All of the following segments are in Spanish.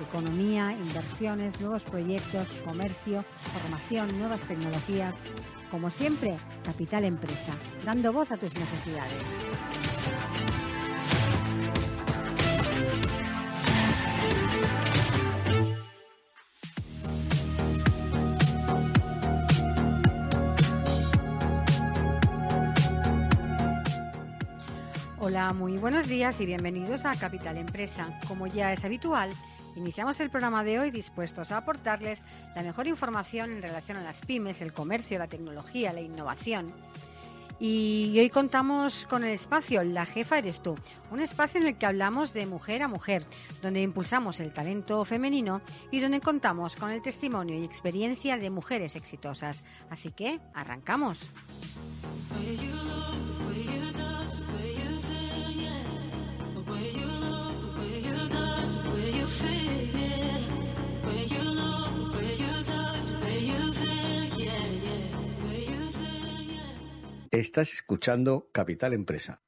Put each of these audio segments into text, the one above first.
Economía, inversiones, nuevos proyectos, comercio, formación, nuevas tecnologías. Como siempre, Capital Empresa, dando voz a tus necesidades. Hola, muy buenos días y bienvenidos a Capital Empresa. Como ya es habitual, iniciamos el programa de hoy dispuestos a aportarles la mejor información en relación a las pymes, el comercio, la tecnología, la innovación. Y hoy contamos con el espacio La Jefa Eres tú, un espacio en el que hablamos de mujer a mujer, donde impulsamos el talento femenino y donde contamos con el testimonio y experiencia de mujeres exitosas. Así que, arrancamos. Estás escuchando Capital Empresa.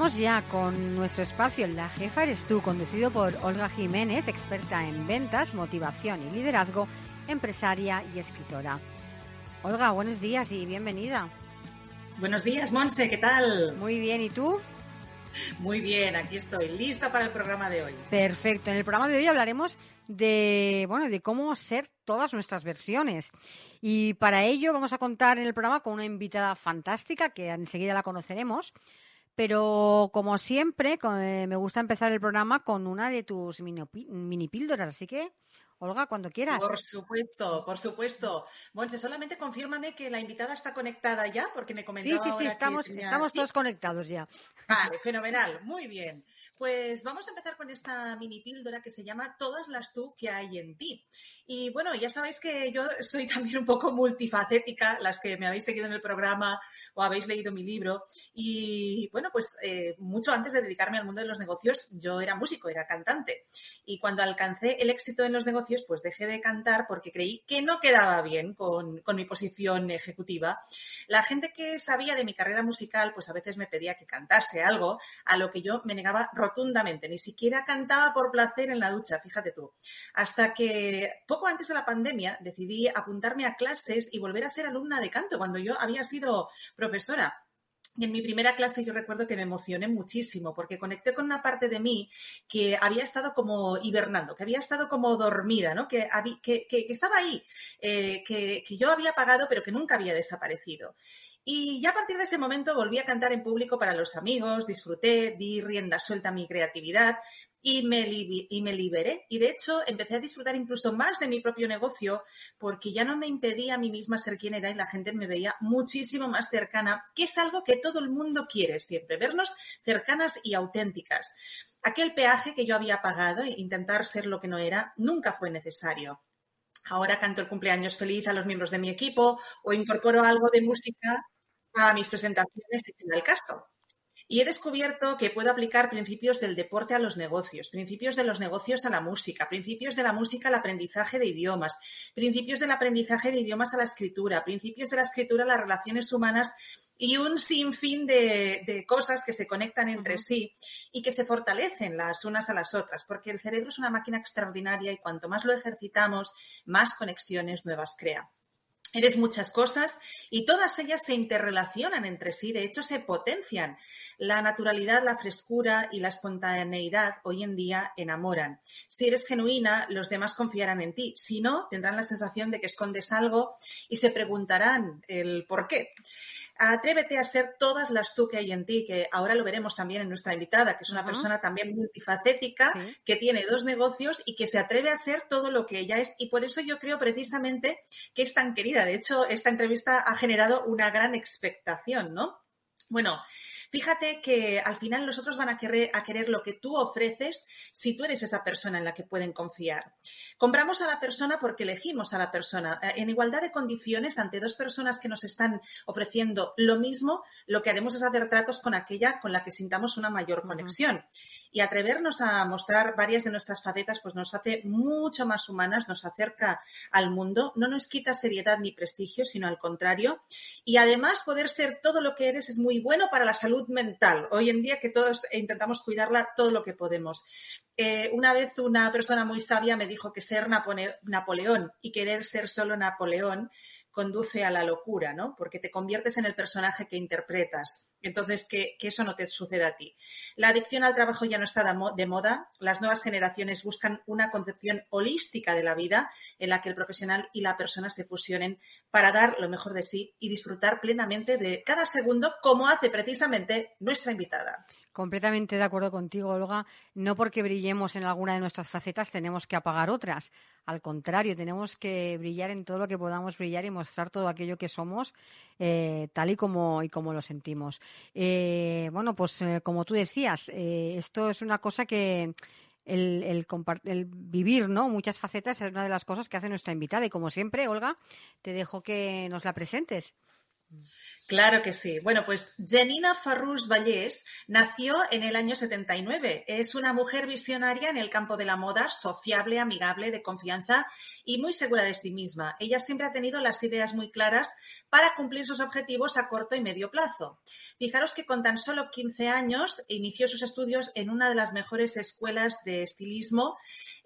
Empezamos ya con nuestro espacio La Jefa Eres tú, conducido por Olga Jiménez, experta en ventas, motivación y liderazgo, empresaria y escritora. Olga, buenos días y bienvenida. Buenos días, Monse, ¿qué tal? Muy bien, ¿y tú? Muy bien, aquí estoy, lista para el programa de hoy. Perfecto. En el programa de hoy hablaremos de, bueno, de cómo ser todas nuestras versiones. Y para ello vamos a contar en el programa con una invitada fantástica que enseguida la conoceremos. Pero como siempre, eh, me gusta empezar el programa con una de tus mini, mini píldoras, así que Olga, cuando quieras. Por supuesto, por supuesto. Monse, solamente confírmame que la invitada está conectada ya, porque me comentaba. Sí, sí, sí, estamos, estamos todos conectados ya. Vale, fenomenal, muy bien. Pues vamos a empezar con esta mini píldora que se llama Todas las tú que hay en ti. Y bueno, ya sabéis que yo soy también un poco multifacética, las que me habéis seguido en el programa o habéis leído mi libro. Y bueno, pues eh, mucho antes de dedicarme al mundo de los negocios, yo era músico, era cantante. Y cuando alcancé el éxito en los negocios, pues dejé de cantar porque creí que no quedaba bien con, con mi posición ejecutiva. La gente que sabía de mi carrera musical, pues a veces me pedía que cantase algo, a lo que yo me negaba rotundamente, ni siquiera cantaba por placer en la ducha, fíjate tú. Hasta que poco antes de la pandemia decidí apuntarme a clases y volver a ser alumna de canto cuando yo había sido profesora. En mi primera clase yo recuerdo que me emocioné muchísimo porque conecté con una parte de mí que había estado como hibernando, que había estado como dormida, ¿no? que, estaba ahí, eh, que, que yo había pagado pero que nunca había desaparecido. Y ya a partir de ese momento volví a cantar en público para los amigos, disfruté, di rienda suelta a mi creatividad y me, y me liberé. Y de hecho empecé a disfrutar incluso más de mi propio negocio porque ya no me impedía a mí misma ser quien era y la gente me veía muchísimo más cercana, que es algo que todo el mundo quiere siempre, vernos cercanas y auténticas. Aquel peaje que yo había pagado intentar ser lo que no era nunca fue necesario. Ahora canto el cumpleaños feliz a los miembros de mi equipo o incorporo algo de música a mis presentaciones si es el caso. Y he descubierto que puedo aplicar principios del deporte a los negocios, principios de los negocios a la música, principios de la música al aprendizaje de idiomas, principios del aprendizaje de idiomas a la escritura, principios de la escritura a las relaciones humanas y un sinfín de, de cosas que se conectan entre sí y que se fortalecen las unas a las otras, porque el cerebro es una máquina extraordinaria y cuanto más lo ejercitamos, más conexiones nuevas crea. Eres muchas cosas y todas ellas se interrelacionan entre sí, de hecho se potencian. La naturalidad, la frescura y la espontaneidad hoy en día enamoran. Si eres genuina, los demás confiarán en ti. Si no, tendrán la sensación de que escondes algo y se preguntarán el por qué. Atrévete a ser todas las tú que hay en ti, que ahora lo veremos también en nuestra invitada, que es una persona también multifacética, que tiene dos negocios y que se atreve a ser todo lo que ella es. Y por eso yo creo precisamente que es tan querida. De hecho, esta entrevista ha generado una gran expectación, ¿no? Bueno, Fíjate que al final los otros van a querer, a querer lo que tú ofreces si tú eres esa persona en la que pueden confiar. Compramos a la persona porque elegimos a la persona. Eh, en igualdad de condiciones, ante dos personas que nos están ofreciendo lo mismo, lo que haremos es hacer tratos con aquella con la que sintamos una mayor conexión. Y atrevernos a mostrar varias de nuestras facetas, pues nos hace mucho más humanas, nos acerca al mundo, no nos quita seriedad ni prestigio, sino al contrario. Y además poder ser todo lo que eres es muy bueno para la salud mental. Hoy en día que todos intentamos cuidarla todo lo que podemos. Eh, una vez una persona muy sabia me dijo que ser Napoleón y querer ser solo Napoleón conduce a la locura, ¿no? Porque te conviertes en el personaje que interpretas. Entonces, que, eso no te suceda a ti. La adicción al trabajo ya no está de moda. Las nuevas generaciones buscan una concepción holística de la vida en la que el profesional y la persona se fusionen para dar lo mejor de sí y disfrutar plenamente de cada segundo, como hace precisamente nuestra invitada. Completamente de acuerdo contigo, Olga. No porque brillemos en alguna de nuestras facetas tenemos que apagar otras. Al contrario, tenemos que brillar en todo lo que podamos brillar y mostrar todo aquello que somos eh, tal y como, y como lo sentimos. Eh, bueno, pues eh, como tú decías, esto es una cosa que el, el, el, vivir ¿no? muchas facetas es una de las cosas que hace nuestra invitada. Y como siempre, Olga, te dejo que nos la presentes. Claro que sí. Bueno, pues Janina Farrús Vallés nació en el año 79. Es una mujer visionaria en el campo de la moda, sociable, amigable, de confianza y muy segura de sí misma. Ella siempre ha tenido las ideas muy claras para cumplir sus objetivos a corto y medio plazo. Fijaros que con tan solo 15 años inició sus estudios en una de las mejores escuelas de estilismo.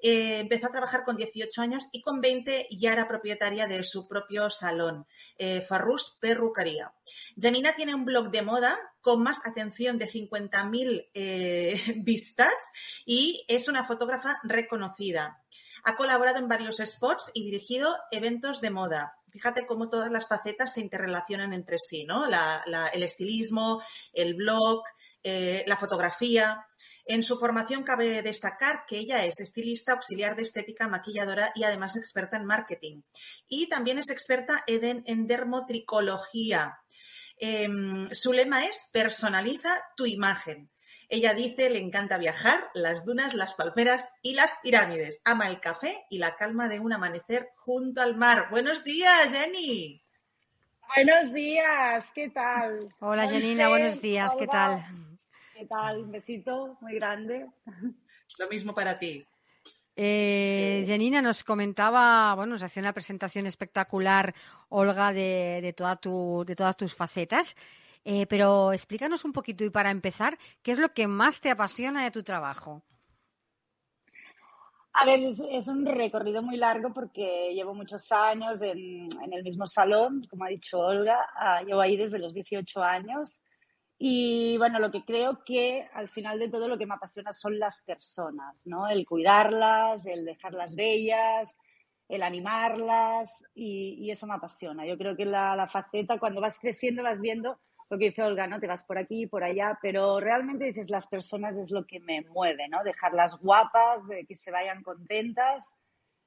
Eh, empezó a trabajar con 18 años y con 20 ya era propietaria de su propio salón, eh, Farrús. Janina tiene un blog de moda con más atención de 50.000 eh, vistas y es una fotógrafa reconocida. Ha colaborado en varios spots y dirigido eventos de moda. Fíjate cómo todas las facetas se interrelacionan entre sí, ¿no? el estilismo, el blog, eh, la fotografía. En su formación cabe destacar que ella es estilista, auxiliar de estética, maquilladora y además experta en marketing. Y también es experta en dermotricología, Em, su lema es personaliza tu imagen. Ella dice, le encanta viajar, las dunas, las palmeras y las pirámides. Ama el café y la calma de un amanecer junto al mar. Buenos días, Jenny. Buenos días, ¿qué tal? Hola, Janina, buenos días, ¿qué tal? ¿Qué tal? Un besito muy grande. Lo mismo para ti. Eh, Janina nos comentaba, bueno, nos hacía una presentación espectacular, Olga, de, de, toda tu, de todas tus facetas. Eh, pero explícanos un poquito y para empezar, ¿qué es lo que más te apasiona de tu trabajo? A ver, es, un recorrido muy largo porque llevo muchos años en, en el mismo salón, como ha dicho Olga, ah, llevo ahí desde los 18 años y bueno, lo que creo que al final de todo lo que me apasiona son las personas, ¿no? El cuidarlas, el dejarlas bellas, el animarlas y, eso me apasiona. Yo creo que la, faceta, cuando vas creciendo, vas viendo lo que dice Olga, ¿no? Te vas por aquí, por allá, pero realmente dices las personas es lo que me mueve, ¿no? Dejarlas guapas, de que se vayan contentas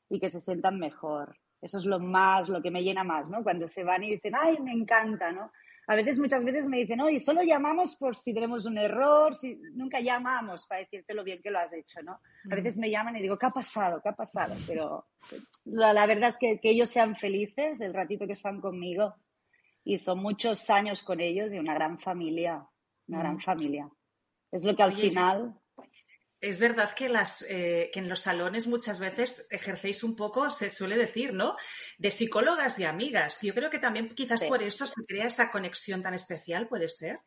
y que se sientan mejor. Eso es lo más, lo que me llena más, ¿no? Cuando se van y dicen, ay, me encanta, ¿no? A veces, muchas veces me dicen, oye, solo llamamos por si tenemos un error, si... nunca llamamos para decirte lo bien que lo has hecho, ¿no? A veces me llaman y digo, ¿qué ha pasado? ¿Qué ha pasado? Pero la, verdad es que, que, ellos sean felices el ratito que están conmigo y son muchos años con ellos y una gran familia, una gran familia. Es lo que al final es verdad que, las, eh, que en los salones muchas veces ejercéis un poco, se suele decir, ¿no? De psicólogas y amigas. Yo creo que también quizás por eso se crea esa conexión tan especial, ¿puede ser?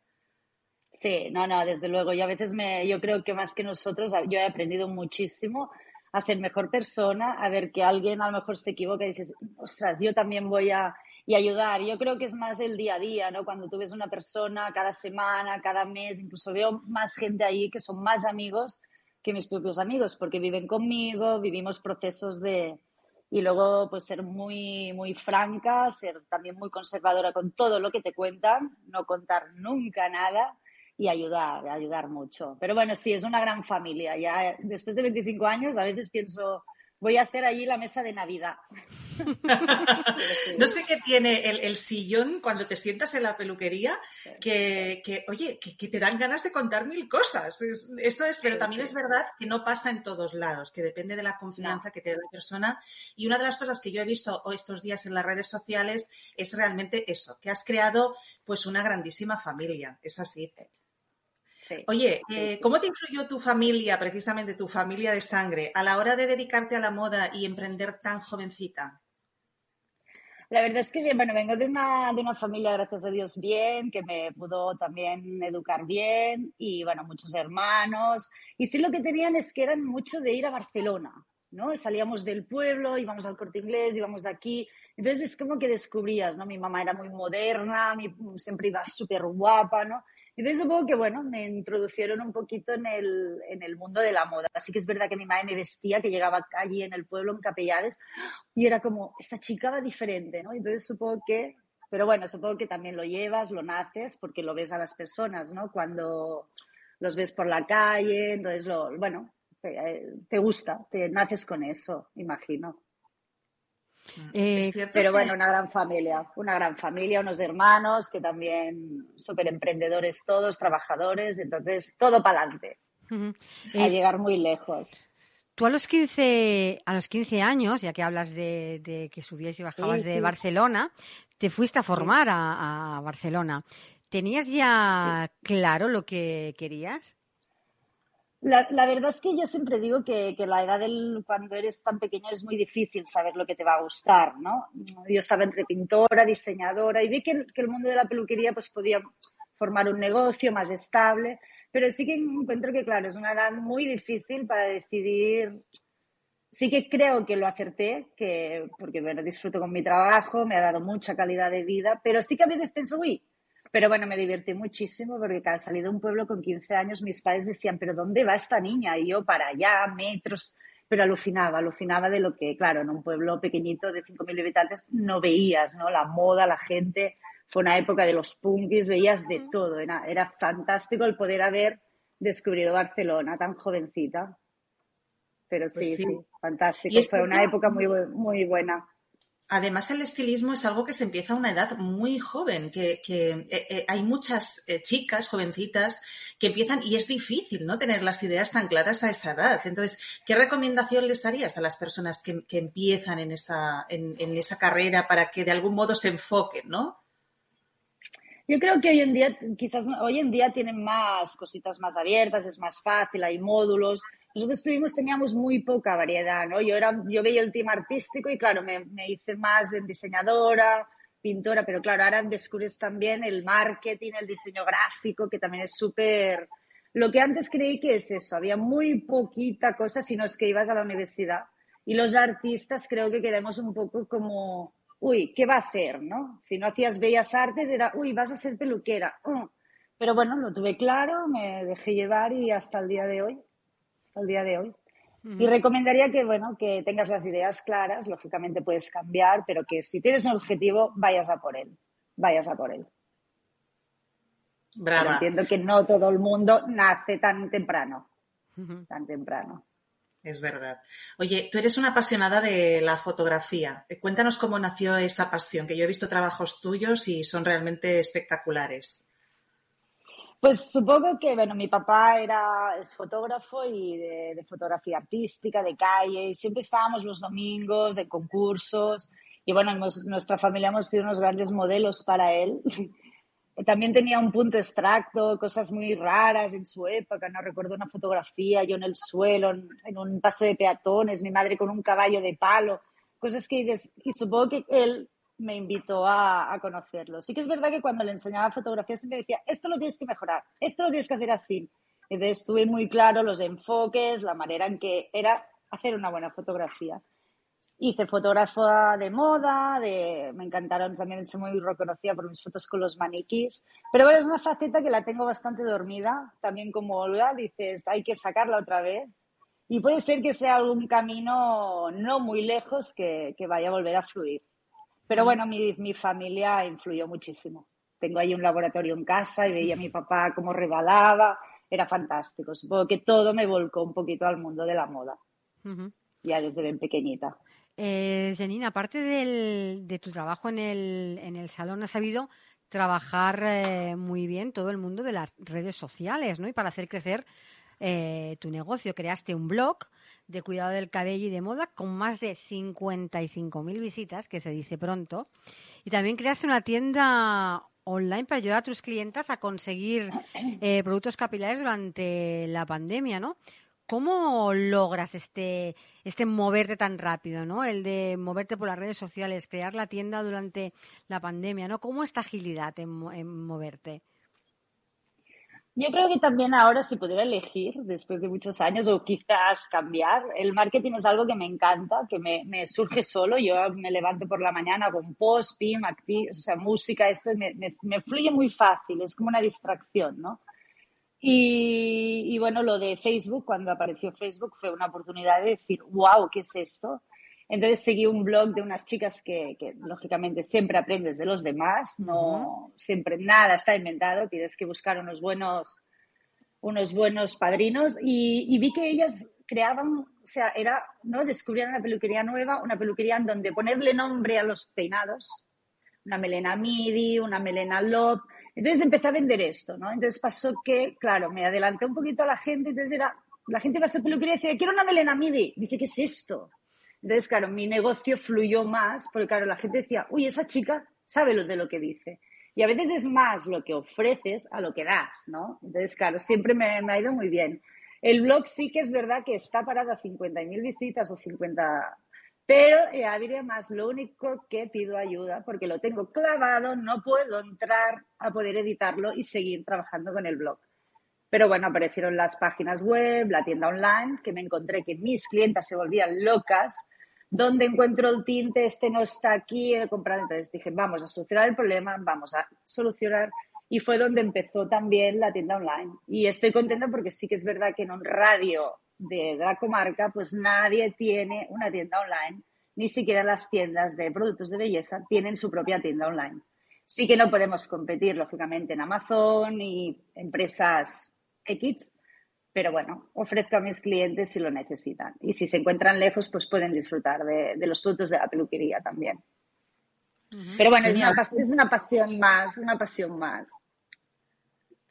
Sí, no, no, desde luego. Yo a veces me, yo creo que más que nosotros, yo he aprendido muchísimo a ser mejor persona, a ver que alguien a lo mejor se equivoca y dices, ostras, yo también voy a y ayudar. Yo creo que es más el día a día, ¿no? Cuando tú ves una persona cada semana, cada mes, incluso veo más gente ahí que son más amigos que mis propios amigos, porque viven conmigo, vivimos procesos de... Y luego, pues ser muy, muy franca, ser también muy conservadora con todo lo que te cuentan, no contar nunca nada y ayudar, ayudar mucho. Pero bueno, sí, es una gran familia. Ya después de 25 años, a veces pienso, voy a hacer allí la mesa de Navidad. no sé qué tiene el, sillón cuando te sientas en la peluquería, que, oye, que, te dan ganas de contar mil cosas. eso es, pero también es verdad que no pasa en todos lados, que depende de la confianza que te da la persona. Y una de las cosas que yo he visto estos días en las redes sociales es realmente eso, que has creado pues una grandísima familia. Es así. Oye, eh, ¿cómo te influyó tu familia, precisamente tu familia de sangre, a la hora de dedicarte a la moda y emprender tan jovencita? La verdad es que, bueno, vengo de una, de una familia, gracias a Dios, bien, que me pudo también educar bien y, bueno, muchos hermanos. Y sí lo que tenían es que eran mucho de ir a Barcelona, ¿no? Salíamos del pueblo, íbamos al corte inglés, íbamos aquí. Entonces es como que descubrías, ¿no? Mi mamá era muy moderna, siempre iba súper guapa, ¿no? Entonces supongo que, bueno, me introducieron un poquito en el, en el mundo de la moda. Así que es verdad que mi madre me vestía, que llegaba allí en el pueblo, en Capellades, y era como, esta chica va diferente, ¿no? Entonces supongo que, pero bueno, supongo que también lo llevas, lo naces, porque lo ves a las personas, ¿no? Cuando los ves por la calle, entonces, lo, bueno, te, te gusta, te naces con eso, imagino. Eh, pero bueno, una gran familia, una gran familia, unos hermanos que también súper emprendedores todos, trabajadores, entonces todo para adelante, a eh, llegar muy lejos. Tú a los 15, a los 15 años, ya que hablas de, que subías y bajabas de Barcelona, te fuiste a formar a Barcelona. ¿Tenías ya claro lo que querías? La, la, verdad es que yo siempre digo que, que, la edad del cuando eres tan pequeño es muy difícil saber lo que te va a gustar, ¿no? Yo estaba entre pintora, diseñadora y vi que, que el mundo de la peluquería pues podía formar un negocio más estable, pero sí que encuentro que, claro, es una edad muy difícil para decidir. Sí que creo que lo acerté, que, porque bueno, disfruto con mi trabajo, me ha dado mucha calidad de vida, pero sí que a veces pienso, uy, pero bueno, me divertí muchísimo porque cada salí de un pueblo con 15 años, mis padres decían, pero ¿dónde va esta niña? Y yo para allá, metros, pero alucinaba, alucinaba de lo que, claro, en un pueblo pequeñito de 5.000 habitantes no veías, ¿no? La moda, la gente, fue una época de los punkis, veías de todo, era, era fantástico el poder haber descubrido Barcelona tan jovencita. Pero sí, pues sí, sí, fantástico, fue una época muy, muy buena. Además, el estilismo es algo que se empieza a una edad muy joven, que, eh, eh, hay muchas eh, chicas, jovencitas, que empiezan y es difícil no tener las ideas tan claras a esa edad. Entonces, ¿qué recomendación les harías a las personas que, empiezan en esa, en, esa carrera para que de algún modo se enfoquen, no? Yo creo que hoy en día, quizás hoy en día tienen más cositas más abiertas, es más fácil, hay módulos, nosotros tuvimos, teníamos muy poca variedad, ¿no? Yo, era, yo veía el team artístico y claro, me, me hice más de diseñadora, pintora, pero claro, ahora descubres también el marketing, el diseño gráfico, que también es súper... Lo que antes creí que es eso, había muy poquita cosa si no es que ibas a la universidad. Y los artistas creo que quedamos un poco como, uy, ¿qué va a hacer? ¿no? Si no hacías bellas artes era, uy, vas a ser peluquera. Mm. Pero bueno, lo tuve claro, me dejé llevar y hasta el día de hoy el día de hoy. Y recomendaría que, bueno, que tengas las ideas claras, lógicamente puedes cambiar, pero que si tienes un objetivo, vayas a por él, vayas a por él. Brava. entiendo que no todo el mundo nace tan temprano, tan temprano. Es verdad. Oye, tú eres una apasionada de la fotografía. Cuéntanos cómo nació esa pasión, que yo he visto trabajos tuyos y son realmente espectaculares. Pues supongo que, bueno, mi papá era, fotógrafo y de, fotografía artística, de calle, y siempre estábamos los domingos en concursos, y bueno, nuestra familia hemos sido unos grandes modelos para él. También tenía un punto extracto, cosas muy raras en su época, no recuerdo una fotografía, yo en el suelo, en, un paso de peatones, mi madre con un caballo de palo, cosas que y supongo que él me invitó a, conocerlo. Sí que es verdad que cuando le enseñaba fotografía siempre decía, esto lo tienes que mejorar, esto lo tienes que hacer así. Entonces estuve muy claro los enfoques, la manera en que era hacer una buena fotografía. hice fotógrafa de moda, de, me encantaron, también soy muy reconocida por mis fotos con los maniquís. Pero bueno, es una faceta que la tengo bastante dormida, también como Olga, dices, hay que sacarla otra vez. Y puede ser que sea algún camino no muy lejos que vaya a volver a fluir. Pero bueno, mi, mi familia influyó muchísimo. Tengo ahí un laboratorio en casa y veía a mi papá cómo regalaba, era fantástico. Supongo que todo me volcó un poquito al mundo de la moda, ya desde bien pequeñita. Eh, Janine, aparte de tu trabajo en el, en el salón, has sabido trabajar eh, muy bien todo el mundo de las redes sociales, ¿no? Y para hacer crecer eh, tu negocio. Creaste un blog de cuidado del cabello y de moda con más de 55.000 visitas, que se dice pronto. Y también creaste una tienda online para ayudar a tus clientes a conseguir eh, productos capilares durante la pandemia, ¿no? ¿Cómo logras este, este moverte tan rápido, ¿no? El de moverte por las redes sociales, crear la tienda durante la pandemia, ¿no? ¿Cómo esta agilidad en, moverte? Yo creo que también ahora si pudiera elegir, después de muchos años, o quizás cambiar, el marketing es algo que me encanta, que me, me surge solo. Yo me levanto por la mañana con post, PIM, o sea, música, esto me, me, me fluye muy fácil, es como una distracción, ¿no? Y, bueno, lo de Facebook, cuando apareció Facebook, fue una oportunidad de decir, wow, ¿qué es esto? Entonces seguí un blog de unas chicas que, lógicamente siempre aprendes de los demás, no siempre nada está inventado, tienes que buscar unos buenos, unos buenos padrinos y, vi que ellas creaban, o sea, era, ¿no? Descubrían una peluquería nueva, una peluquería en donde ponerle nombre a los peinados, una melena midi, una melena lob, entonces empecé a vender esto, ¿no? Entonces pasó que, claro, me adelanté un poquito a la gente, entonces era, la gente iba a ser peluquería y decía, quiero una melena midi. Dice, ¿qué es esto? Entonces, claro, mi negocio fluyó más, porque claro, la gente decía, uy, esa chica sabe lo de lo que dice. Y a veces es más lo que ofreces a lo que das, ¿no? Entonces, claro, siempre me, ha ido muy bien. El blog sí que es verdad que está parado a 50.000 visitas o 50 pero eh, además lo único que pido ayuda, porque lo tengo clavado, no puedo entrar a poder editarlo y seguir trabajando con el blog. Pero bueno, aparecieron las páginas web, la tienda online, que me encontré que mis clientas se volvían locas. ¿Dónde encuentro el tinte? Este no está aquí, he comprado. Entonces dije, vamos a solucionar el problema, vamos a solucionar. Y fue donde empezó también la tienda online. Y estoy contenta porque sí que es verdad que en un radio de la comarca, pues nadie tiene una tienda online, ni siquiera las tiendas de productos de belleza tienen su propia tienda online. Sí que no podemos competir, lógicamente, en Amazon y empresas X, pero bueno, ofrezco a mis clientes si lo necesitan. Y si se encuentran lejos, pues pueden disfrutar de, los productos de la peluquería también. Pero bueno, es una, es una pasión más, una pasión más.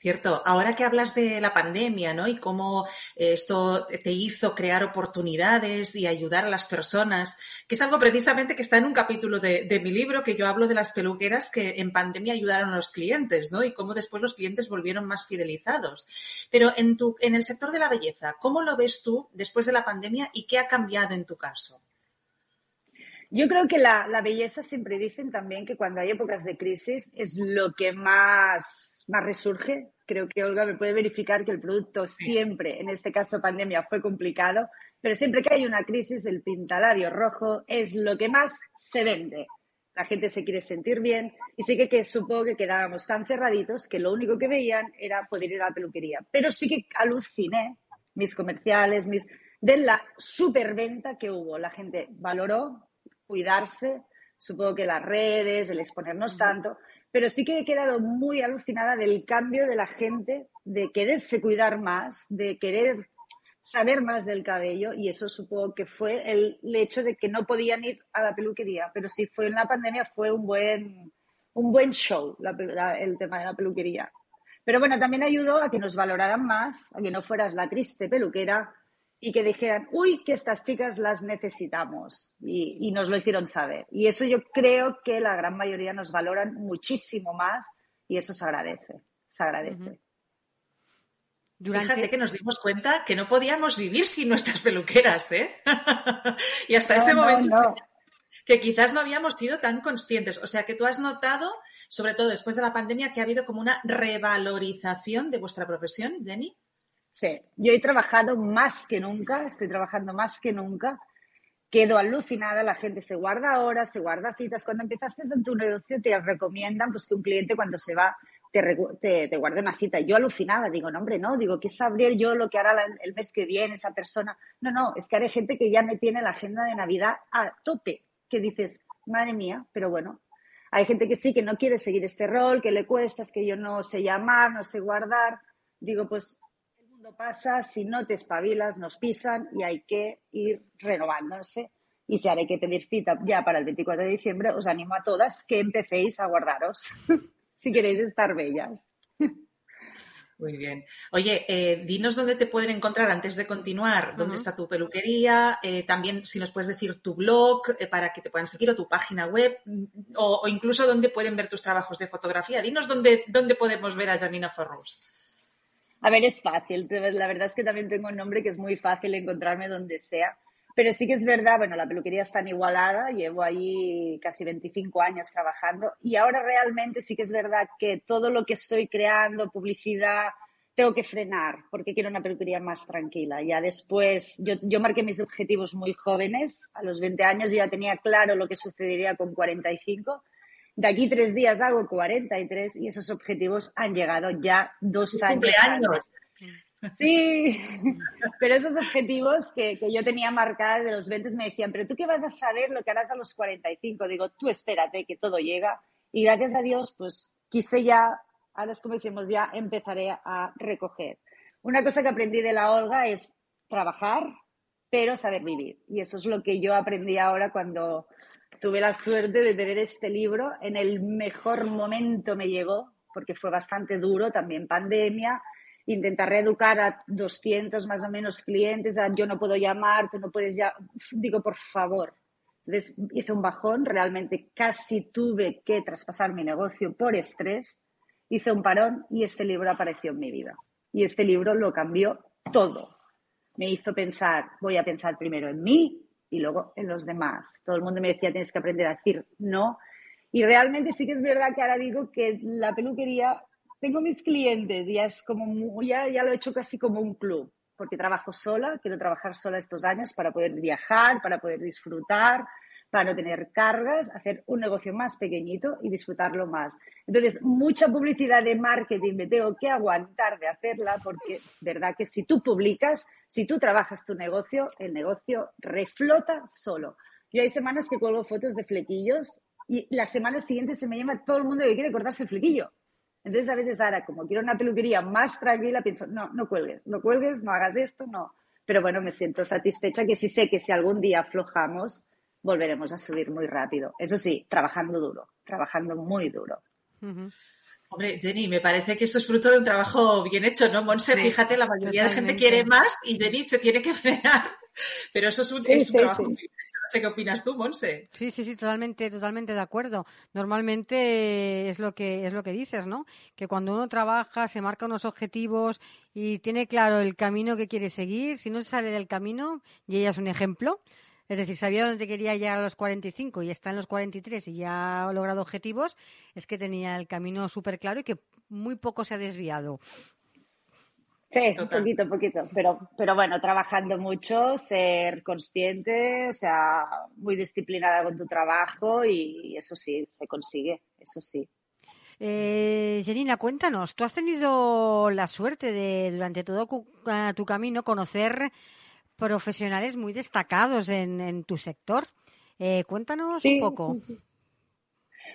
Cierto. Ahora que hablas de la pandemia, ¿no? Y cómo eh, esto te hizo crear oportunidades y ayudar a las personas, que es algo precisamente que está en un capítulo de, mi libro, que yo hablo de las peluqueras que en pandemia ayudaron a los clientes, ¿no? Y cómo después los clientes volvieron más fidelizados. Pero en tu, en el sector de la belleza, ¿cómo lo ves tú después de la pandemia y qué ha cambiado en tu caso? Yo creo que la, la, belleza siempre dicen también que cuando hay épocas de crisis es lo que más, más resurge. Creo que Olga me puede verificar que el producto siempre, en este caso pandemia, fue complicado, pero siempre que hay una crisis, el pintalario rojo es lo que más se vende. La gente se quiere sentir bien y sí que, que supongo que quedábamos tan cerraditos que lo único que veían era poder ir a la peluquería. Pero sí que aluciné mis comerciales, mis de la superventa que hubo. La gente valoró cuidarse, supongo que las redes, el exponernos tanto, pero sí que he quedado muy alucinada del cambio de la gente, de quererse cuidar más, de querer saber más del cabello y eso supongo que fue el, hecho de que no podían ir a la peluquería, pero sí fue en la pandemia fue un buen, un buen show el tema de la peluquería. Pero bueno, también ayudó a que nos valoraran más, a que no fueras la triste peluquera, y que dijeran, uy, que estas chicas las necesitamos y, nos lo hicieron saber. Y eso yo creo que la gran mayoría nos valoran muchísimo más y eso se agradece, se agradece. Fíjate que nos dimos cuenta que no podíamos vivir sin nuestras peluqueras, ¿eh? y hasta ese momento que quizás no habíamos sido tan conscientes. O sea que tú has notado, sobre todo después de la pandemia, que ha habido como una revalorización de vuestra profesión, Jenny. Sí, yo he trabajado más que nunca, estoy trabajando más que nunca quedo alucinada, la gente se guarda horas, se guarda citas. Cuando empezaste en tu negocio te recomiendan pues, que un cliente cuando se va te, te, guarde una cita. Yo alucinada, digo, no, hombre, no, digo, ¿qué sabría yo lo que hará el mes que viene esa persona? No, no, es que hay gente que ya me tiene la agenda de Navidad a tope, que dices, madre mía, pero bueno. Hay gente que sí, que no quiere seguir este rol, que le cuesta, es que yo no sé llamar, no sé guardar. Digo, pues mundo pasa, si no te espabilas, nos pisan y hay que ir renovándose. Y si ahora hay que pedir cita ya para el 24 de diciembre, os animo a todas que empecéis a guardaros. si queréis estar bellas. Muy bien. Oye, eh, dinos dónde te pueden encontrar antes de continuar, dónde está tu peluquería, eh, también si nos puedes decir tu blog eh, para que te puedan seguir o tu página web o, incluso dónde pueden ver tus trabajos de fotografía. Dinos dónde, dónde podemos ver a Janina Forrós. A ver, es fácil. La verdad es que también tengo un nombre que es muy fácil encontrarme donde sea. Pero sí que es verdad, bueno, la peluquería está en Igualada, llevo ahí casi 25 años trabajando y ahora realmente sí que es verdad que todo lo que estoy creando, publicidad, tengo que frenar porque quiero una peluquería más tranquila. Ya después, yo, yo marqué mis objetivos muy jóvenes, a los 20 años ya tenía claro lo que sucedería con 45. De aquí tres días hago 43 y esos objetivos han llegado ya dos años. Cumpleaños. Sí, pero esos objetivos que, que, yo tenía marcados de los 20 me decían, pero tú qué vas a saber lo que harás a los 45. Digo, tú espérate que todo llega. Y gracias a Dios, pues quise ya, ahora es como decimos, ya empezaré a recoger. Una cosa que aprendí de la Olga es trabajar, pero saber vivir. Y eso es lo que yo aprendí ahora cuando tuve la suerte de tener este libro. En el mejor momento me llegó, porque fue bastante duro, también pandemia intentar reeducar a 200 más o menos clientes, yo no puedo llamar, tú no puedes ya, digo, por favor. Entonces hice un bajón, realmente casi tuve que traspasar mi negocio por estrés, hice un parón y este libro apareció en mi vida. Y este libro lo cambió todo. Me hizo pensar, voy a pensar primero en mí y luego en los demás. Todo el mundo me decía, tienes que aprender a decir no. Y realmente sí que es verdad que ahora digo que la peluquería tengo mis clientes ya es como, ya, ya lo he hecho casi como un club, porque trabajo sola, quiero trabajar sola estos años para poder viajar, para poder disfrutar, para no tener cargas, hacer un negocio más pequeñito y disfrutarlo más. Entonces, mucha publicidad de marketing me tengo que aguantar de hacerla porque es verdad que si tú publicas, si tú trabajas tu negocio, el negocio reflota solo. Yo hay semanas que cuelgo fotos de flequillos y las semanas siguientes se me llama todo el mundo que quiere cortarse el flequillo. Entonces, a veces ahora, como quiero una peluquería más tranquila, pienso, no, no cuelgues, no cuelgues, no hagas esto, no. Pero bueno, me siento satisfecha que sí sé que si algún día aflojamos, volveremos a subir muy rápido. Eso sí, trabajando duro, trabajando muy duro. Hombre, Jenny, me parece que esto es fruto de un trabajo bien hecho, ¿no? Monse, fíjate, la mayoría de la gente quiere más y Jenny se tiene que frenar. Pero eso es un, trabajo bien hecho. No sé qué opinas tú, Monse. Sí, sí, sí, totalmente, totalmente de acuerdo. Normalmente es lo que es lo que dices, ¿no? Que cuando uno trabaja, se marca unos objetivos y tiene claro el camino que quiere seguir, si no se sale del camino, y ella es un ejemplo, es decir, sabía dónde quería llegar a los 45 y está en los 43 y ya ha logrado objetivos, es que tenía el camino súper claro y que muy poco se ha desviado. Sí, un poquito, poquito, pero, pero bueno, trabajando mucho, ser consciente, o sea, muy disciplinada con tu trabajo y eso sí, se consigue, eso sí. Eh, Janina, cuéntanos, tú has tenido la suerte de durante todo tu camino conocer profesionales muy destacados en, tu sector. Eh, cuéntanos un poco.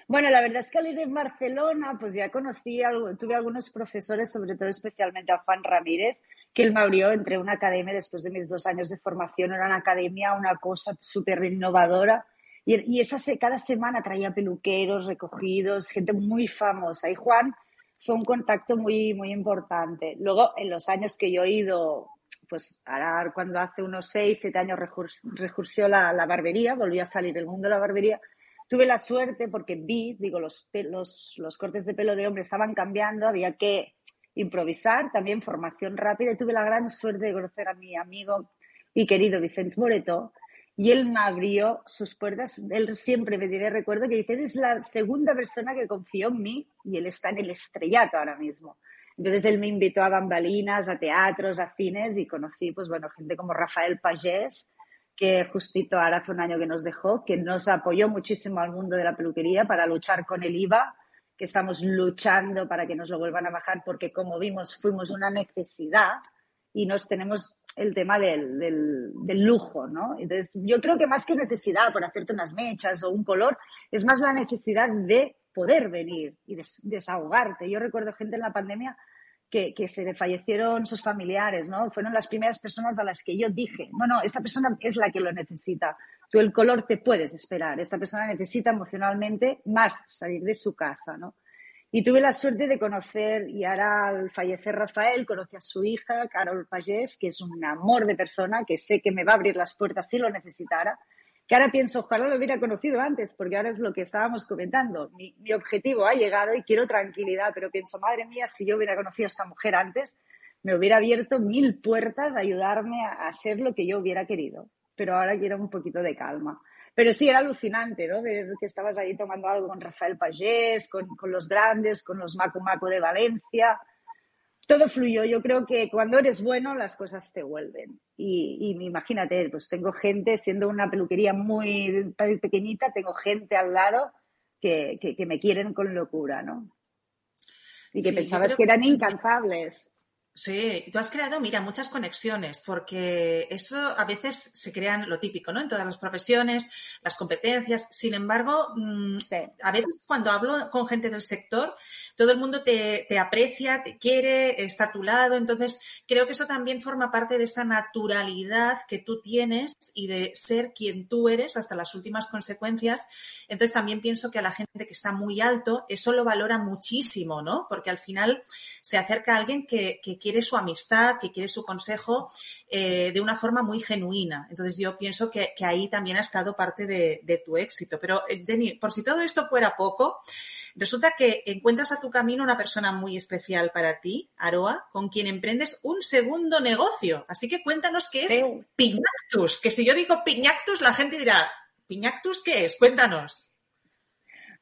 Bueno, la verdad es que al ir en Barcelona, pues ya conocí, tuve algunos profesores, sobre todo especialmente a Juan Ramírez, que él me abrió entre una academia después de mis dos años de formación. Era una academia, una cosa súper innovadora. Y, y esa, cada semana traía peluqueros recogidos, gente muy famosa. Y Juan fue un contacto muy, muy importante. Luego, en los años que yo he ido pues ahora cuando hace unos seis, siete años recursió la, barbería, volvió a salir el mundo de la barbería, tuve la suerte porque vi, digo, los, los, los cortes de pelo de hombre estaban cambiando, había que improvisar, también formación rápida y tuve la gran suerte de conocer a mi amigo y querido Vicente Moreto y él me abrió sus puertas. Él siempre me diré, recuerdo que dice, eres la segunda persona que confió en mí y él está en el estrellato ahora mismo. Entonces él me invitó a bambalinas, a teatros, a cines y conocí, pues bueno, gente como Rafael Pagés, que justito ahora hace un año que nos dejó, que nos apoyó muchísimo al mundo de la peluquería para luchar con el IVA, que estamos luchando para que nos lo vuelvan a bajar porque como vimos fuimos una necesidad y nos tenemos el tema del, del, lujo, ¿no? Entonces, yo creo que más que necesidad por hacerte unas mechas o un color, es más la necesidad de poder venir y desahogarte. Yo recuerdo gente en la pandemia que, que, se le fallecieron sus familiares, ¿no? Fueron las primeras personas a las que yo dije, no, no, esta persona es la que lo necesita. Tú el color te puedes esperar. Esta persona necesita emocionalmente más salir de su casa, ¿no? Y tuve la suerte de conocer, y ahora al fallecer Rafael, conocí a su hija, Carol Pagés, que es un amor de persona, que sé que me va a abrir las puertas si lo necesitara. Que ahora pienso, ojalá lo hubiera conocido antes, porque ahora es lo que estábamos comentando. Mi, mi objetivo ha llegado y quiero tranquilidad, pero pienso, madre mía, si yo hubiera conocido a esta mujer antes, me hubiera abierto mil puertas a ayudarme a, ser lo que yo hubiera querido. Pero ahora quiero un poquito de calma. Pero sí, era alucinante, ¿no? Ver que estabas ahí tomando algo con Rafael Pagés, con, con los grandes, con los Macu Macu de Valencia. Todo fluyó. Yo creo que cuando eres bueno, las cosas te vuelven. Y, y imagínate, pues tengo gente, siendo una peluquería muy pequeñita, tengo gente al lado que, que, que me quieren con locura, ¿no? Y que sí, pensabas que eran incansables. Sí, tú has creado, mira, muchas conexiones, porque eso a veces se crean lo típico, ¿no? En todas las profesiones, las competencias. Sin embargo, mm, sí. a veces cuando hablo con gente del sector, todo el mundo te, te, aprecia, te quiere, está a tu lado. Entonces, creo que eso también forma parte de esa naturalidad que tú tienes y de ser quien tú eres hasta las últimas consecuencias. Entonces, también pienso que a la gente que está muy alto, eso lo valora muchísimo, ¿no? Porque al final se acerca a alguien que, que quiere su amistad, que quiere su consejo eh, de una forma muy genuina. Entonces yo pienso que, que ahí también ha estado parte de, de tu éxito. Pero eh, Jenny, por si todo esto fuera poco, resulta que encuentras a tu camino una persona muy especial para ti, Aroa, con quien emprendes un segundo negocio. Así que cuéntanos qué es sí. Piñactus, que si yo digo Piñactus, la gente dirá, ¿Piñactus qué es? Cuéntanos.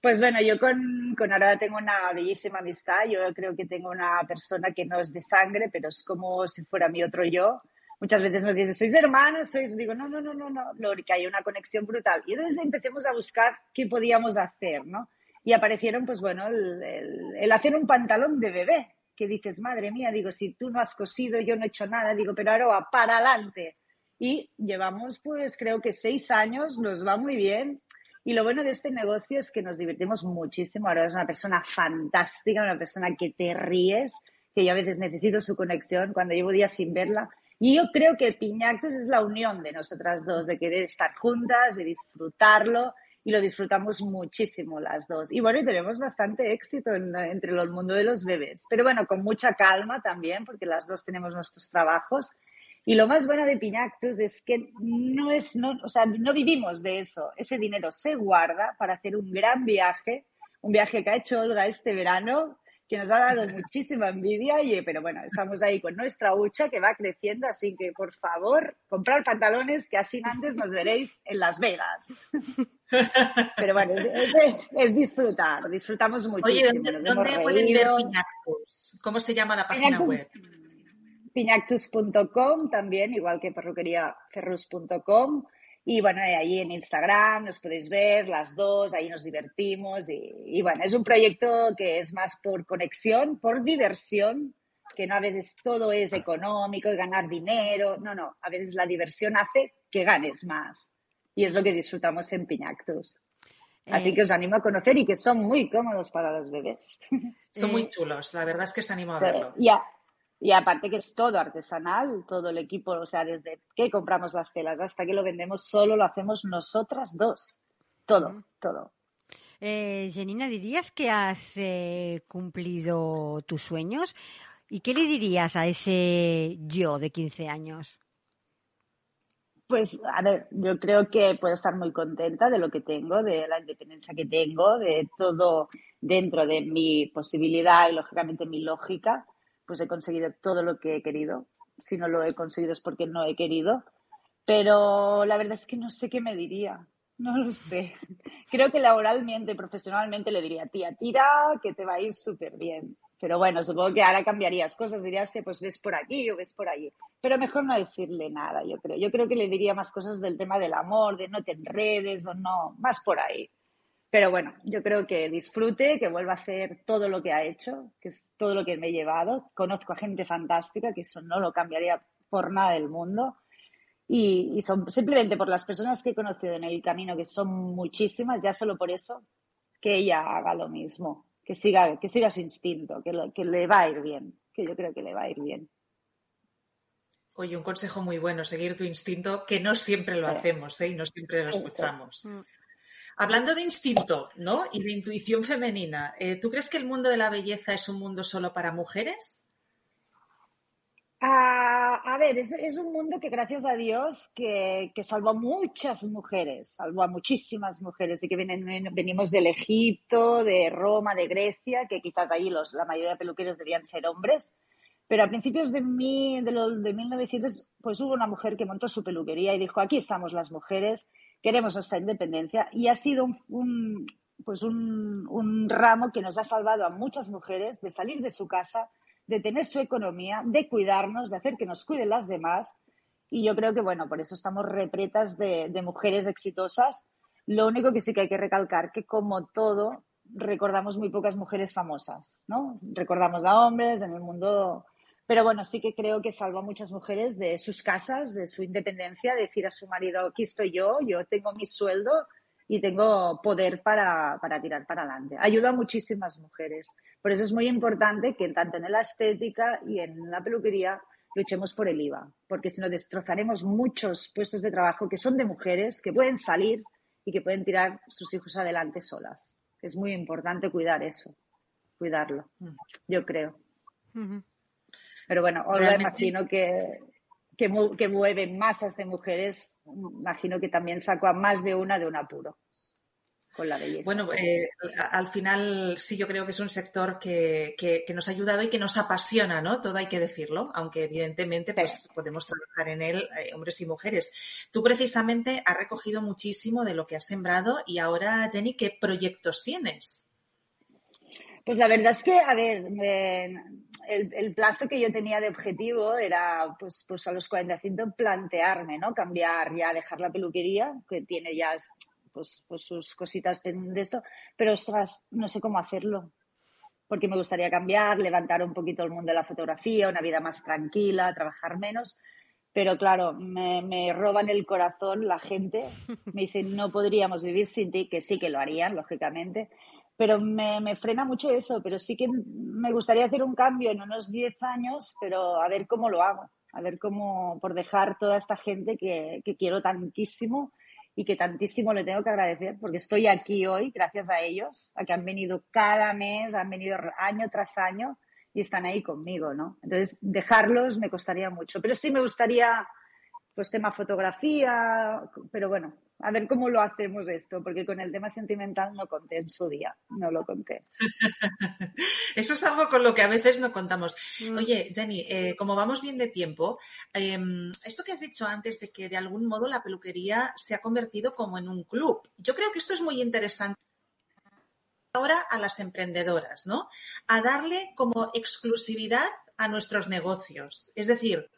Pues bueno, yo con, con Arada tengo una bellísima amistad. Yo creo que tengo una persona que no es de sangre, pero es como si fuera mi otro yo. Muchas veces nos dicen, sois hermanos, sois. Digo, no, no, no, no, no. Que hay una conexión brutal. Y entonces empecemos a buscar qué podíamos hacer, ¿no? Y aparecieron, pues bueno, el, el, el hacer un pantalón de bebé. Que dices, madre mía, digo, si tú no has cosido, yo no he hecho nada. Digo, pero Aroa, para adelante. Y llevamos, pues creo que seis años, nos va muy bien y lo bueno de este negocio es que nos divertimos muchísimo. Ahora es una persona fantástica, una persona que te ríes, que yo a veces necesito su conexión cuando llevo días sin verla. Y yo creo que Piñactos es la unión de nosotras dos, de querer estar juntas, de disfrutarlo y lo disfrutamos muchísimo las dos. Y bueno, y tenemos bastante éxito en, entre el mundo de los bebés, pero bueno, con mucha calma también, porque las dos tenemos nuestros trabajos y lo más bueno de Piñactus es que no es, no, o sea, no vivimos de eso. Ese dinero se guarda para hacer un gran viaje, un viaje que ha hecho Olga este verano, que nos ha dado muchísima envidia, y, pero bueno, estamos ahí con nuestra hucha que va creciendo, así que por favor, comprar pantalones que así antes nos veréis en Las Vegas. Pero bueno, es, es, es disfrutar, disfrutamos muchísimo. Oye, ¿dónde, ¿dónde pueden ver Piñactus? ¿Cómo se llama la página web? piñactus.com también, igual que perruqueriaferrus.com. Y bueno, ahí en Instagram nos podéis ver las dos, ahí nos divertimos. Y, y, bueno, es un proyecto que es más por conexión, por diversión, que no a veces todo es económico y ganar dinero. No, no, a veces la diversión hace que ganes más. Y es lo que disfrutamos en Piñactus. Así eh, que os animo a conocer y que son muy cómodos para los bebés. Son muy chulos, la verdad es que os animo a verlo. Ya, y aparte que es todo artesanal, todo el equipo, o sea, desde que compramos las telas hasta que lo vendemos, solo lo hacemos nosotras dos. Todo, todo. Eh, Janina, ¿dirías que has eh, cumplido tus sueños? ¿Y qué le dirías a ese yo de 15 años? Pues, a ver, yo creo que puedo estar muy contenta de lo que tengo, de la independencia que tengo, de todo dentro de mi posibilidad y, lógicamente, mi lógica pues he conseguido todo lo que he querido. Si no lo he conseguido es porque no he querido. Pero la verdad es que no sé qué me diría. No lo sé. Creo que laboralmente, profesionalmente le diría, tía, tira, que te va a ir súper bien. Pero bueno, supongo que ahora cambiarías cosas, dirías que pues ves por aquí o ves por allí. Pero mejor no decirle nada, yo creo. Yo creo que le diría más cosas del tema del amor, de no te enredes o no, más por ahí. Pero bueno, yo creo que disfrute, que vuelva a hacer todo lo que ha hecho, que es todo lo que me he llevado. Conozco a gente fantástica, que eso no lo cambiaría por nada del mundo. Y, son simplemente por las personas que he conocido en el camino, que son muchísimas, ya solo por eso, que ella haga lo mismo, que siga, que siga su instinto, que, que le va a ir bien, que yo creo que le va a ir bien. Oye, un consejo muy bueno, seguir tu instinto, que no siempre lo hacemos ¿eh? y no siempre lo escuchamos. Mm. Hablando de instinto, ¿no? Y de intuición femenina, eh, ¿tú crees que el mundo de la belleza es un mundo solo para mujeres? Ah, a ver, es, un mundo que gracias a Dios que, que, salvó a muchas mujeres, salvó a muchísimas mujeres y que vienen, venimos del Egipto, de Roma, de Grecia, que quizás ahí los, la mayoría de peluqueros debían ser hombres. Pero a principios de, mi, de, de 1900, pues hubo una mujer que montó su peluquería y dijo, aquí estamos las mujeres queremos nuestra independencia y ha sido un, pues un, un ramo que nos ha salvado a muchas mujeres de salir de su casa, de tener su economía, de cuidarnos, de hacer que nos cuiden las demás. Y yo creo que, bueno, por eso estamos repretas de, de mujeres exitosas. Lo único que sí que hay que recalcar que, como todo, recordamos muy pocas mujeres famosas, ¿no? Recordamos a hombres en el mundo pero bueno, sí que creo que salva a muchas mujeres de sus casas, de su independencia, de decir a su marido, aquí estoy yo, yo tengo mi sueldo y tengo poder para, para tirar para adelante. Ayuda a muchísimas mujeres. Por eso es muy importante que tanto en la estética y en la peluquería luchemos por el IVA, porque si no destrozaremos muchos puestos de trabajo que son de mujeres, que pueden salir y que pueden tirar sus hijos adelante solas. Es muy importante cuidar eso, cuidarlo, mm. yo creo. Pero bueno, ahora imagino que, que, que, mueve masas de mujeres, imagino que también sacó a más de una de un apuro. Con la belleza. Bueno, eh, al final sí yo creo que es un sector que, que, nos ha ayudado y que nos apasiona, ¿no? Todo hay que decirlo, aunque evidentemente pues podemos trabajar en él eh, hombres y mujeres. Tú precisamente has recogido muchísimo de lo que has sembrado y ahora, Jenny, ¿qué proyectos tienes? Pues la verdad es que, a ver, el, plazo que yo tenía de objetivo era, pues, pues a los 45 plantearme, ¿no? Cambiar ya, dejar la peluquería, que tiene ya, pues, pues sus cositas de esto, pero ostras, no sé cómo hacerlo. Porque me gustaría cambiar, levantar un poquito el mundo de la fotografía, una vida más tranquila, trabajar menos. Pero claro, me, me roban el corazón la gente. Me dicen, no podríamos vivir sin ti, que sí que lo harían, lógicamente pero me, me, frena mucho eso, pero sí que me gustaría hacer un cambio en unos 10 años, pero a ver cómo lo hago, a ver cómo, por dejar toda esta gente que, que quiero tantísimo y que tantísimo le tengo que agradecer, porque estoy aquí hoy gracias a ellos, a que han venido cada mes, han venido año tras año y están ahí conmigo, ¿no? Entonces, dejarlos me costaría mucho, pero sí me gustaría, pues tema fotografía, pero bueno, a ver cómo lo hacemos esto, porque con el tema sentimental no conté en su día, no lo conté. Eso es algo con lo que a veces no contamos. Mm. Oye, Jenny, eh, como vamos bien de tiempo, em, esto que has dicho antes de que de algún modo la peluquería se ha convertido como en un club, yo creo que esto es muy interesante ahora a las emprendedoras, ¿no? A darle como exclusividad a nuestros negocios. Es decir,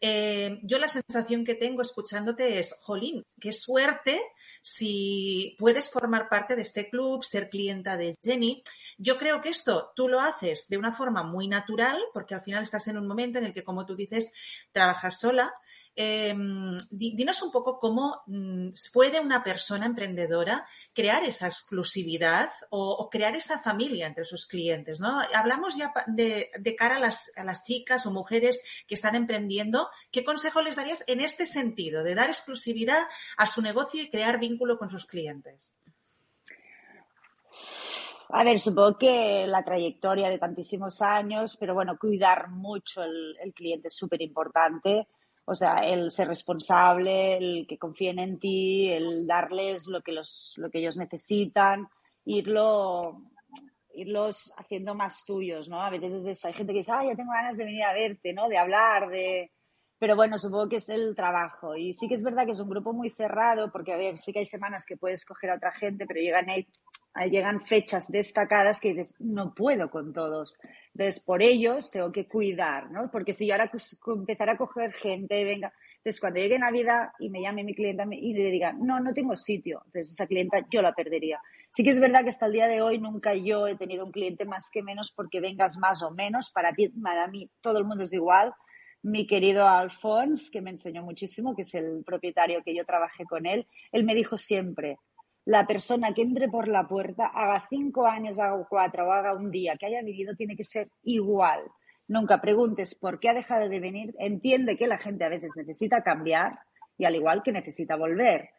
eh, yo la sensación que tengo escuchándote es, jolín, qué suerte si puedes formar parte de este club, ser clienta de Jenny. Yo creo que esto tú lo haces de una forma muy natural, porque al final estás en un momento en el que, como tú dices, trabajas sola, Em, dinos un poco cómo mm, puede una persona emprendedora crear esa exclusividad o, crear esa familia entre sus clientes, ¿no? Hablamos ya de, cara a las, chicas o mujeres que están emprendiendo. ¿Qué consejo les darías en este sentido, de dar exclusividad a su negocio y crear vínculo con sus clientes? A ver, supongo que la trayectoria de tantísimos años, pero bueno, cuidar mucho el, el cliente es súper importante o sea, el ser responsable, el que confíen en ti, el darles lo que, los, lo que ellos necesitan, irlo, irlos haciendo más tuyos, ¿no? A veces es eso. Hay gente que dice, ay, ya tengo ganas de venir a verte, ¿no? De hablar, de... Pero bueno, supongo que es el trabajo. Y sí que es verdad que es un grupo muy cerrado, porque, a sí que hay semanas que puedes coger a otra gente, pero llegan ahí llegan fechas destacadas que dices, no puedo con todos. Entonces, por ellos tengo que cuidar, ¿no? Porque si yo ahora empezara a coger gente, venga, entonces cuando llegue Navidad y me llame mi clienta y le diga, no, no tengo sitio, entonces esa clienta yo la perdería. Sí que es verdad que hasta el día de hoy nunca yo he tenido un cliente más que menos porque vengas más o menos, para ti, para mí todo el mundo es igual. Mi querido Alphonse, que me enseñó muchísimo, que es el propietario que yo trabajé con él, él me dijo siempre, la persona que entre por la puerta, haga cinco años, haga cuatro o haga un día que haya vivido, tiene que ser igual. Nunca preguntes por qué ha dejado de venir. Entiende que la gente a veces necesita cambiar y al igual que necesita volver.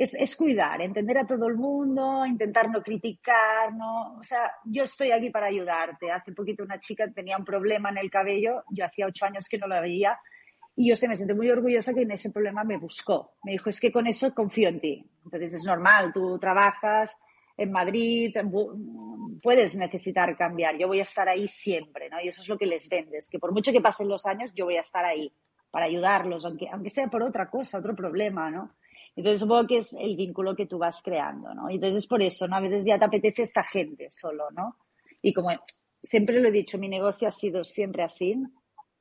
Es, es, cuidar, entender a todo el mundo, intentar no criticar, no, o sea, yo estoy aquí para ayudarte. Hace poquito una chica tenía un problema en el cabello, yo hacía ocho años que no la veía y yo me siento muy orgullosa que en ese problema me buscó. Me dijo, es que con eso confío en ti. Entonces es normal, tú trabajas en Madrid, puedes necesitar cambiar. Yo voy a estar ahí siempre, ¿no? Y eso es lo que les vendes, que por mucho que pasen los años, yo voy a estar ahí para ayudarlos, aunque, aunque sea por otra cosa, otro problema, ¿no? Entonces supongo que es el vínculo que tú vas creando, ¿no? Entonces por eso, ¿no? A veces ya te apetece esta gente solo, ¿no? Y como siempre lo he dicho, mi negocio ha sido siempre así,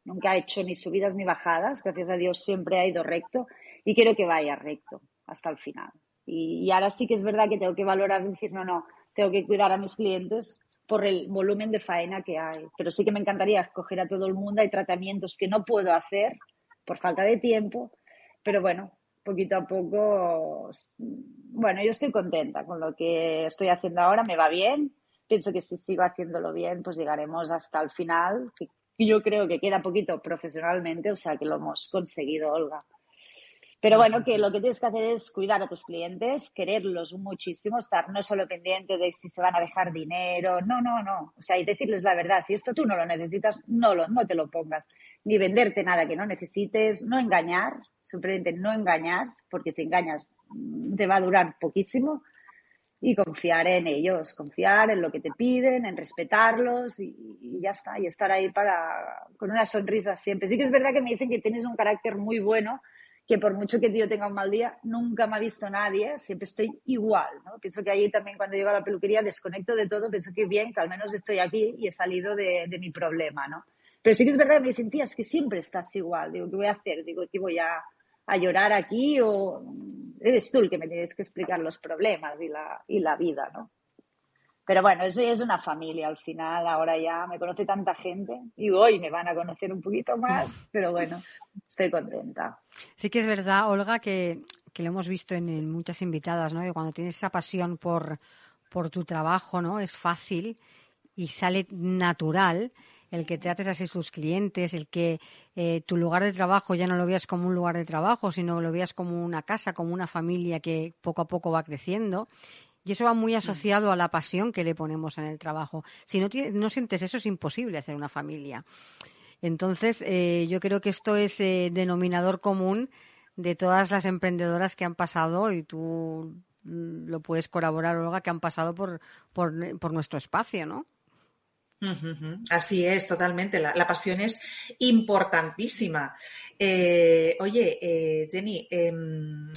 Nunca ha hecho ni subidas ni bajadas, gracias a Dios siempre ha ido recto y quiero que vaya recto hasta el final. Y, ahora sí que es verdad que tengo que valorar y decir, no, no, tengo que cuidar a mis clientes por el volumen de faena que hay. Pero sí que me encantaría escoger a todo el mundo. Hay tratamientos que no puedo hacer por falta de tiempo, pero bueno, poquito a poco, bueno, yo estoy contenta con lo que estoy haciendo ahora, me va bien. Pienso que si sigo haciéndolo bien, pues llegaremos hasta el final, yo creo que queda poquito profesionalmente, o sea que lo hemos conseguido, Olga. Pero bueno, que lo que tienes que hacer es cuidar a tus clientes, quererlos muchísimo, estar no solo pendiente de si se van a dejar dinero, no, no, no. O sea, y decirles la verdad, si esto tú no lo necesitas, no, lo, no te lo pongas. Ni venderte nada que no necesites, no engañar, simplemente no engañar, porque si engañas mm, te va a durar poquísimo y confiar en ellos, confiar en lo que te piden, en respetarlos y, ya está, y estar ahí para con una sonrisa siempre. Sí que es verdad que me dicen que tienes un carácter muy bueno, que por mucho que yo tenga un mal día, nunca me ha visto nadie, siempre estoy igual, ¿no? Pienso que allí también cuando llego a la peluquería desconecto de todo, pienso que bien, que al menos estoy aquí y he salido de, de mi problema, ¿no? Pero sí que es verdad que me dicen, tía, es que siempre estás igual. Digo, ¿qué voy a hacer? Digo, ¿qué voy a, a llorar aquí o eres tú el que me tienes que explicar los problemas y la, y la vida, ¿no? Pero bueno, eso es una familia al final, ahora ya me conoce tanta gente y hoy me van a conocer un poquito más, pero bueno, estoy contenta. Sí que es verdad, Olga, que, que lo hemos visto en, muchas invitadas, ¿no? Que cuando tienes esa pasión por, por tu trabajo, ¿no? Es fácil y sale natural el que trates así tus clientes, el que eh, tu lugar de trabajo ya no lo veas como un lugar de trabajo, sino lo veas como una casa, como una familia que poco a poco va creciendo. Y eso va muy mm. asociado a la pasión que le ponemos en el trabajo. Si no, no sientes eso, es imposible hacer una familia. Entonces, eh, yo creo que esto es eh, denominador común de todas las emprendedoras que han pasado, y tú mm, lo puedes colaborar, Olga, que han pasado por, por, por nuestro espacio, ¿no? Así es, totalmente. La, pasión es importantísima. Eh, oye, eh, Jenny, em,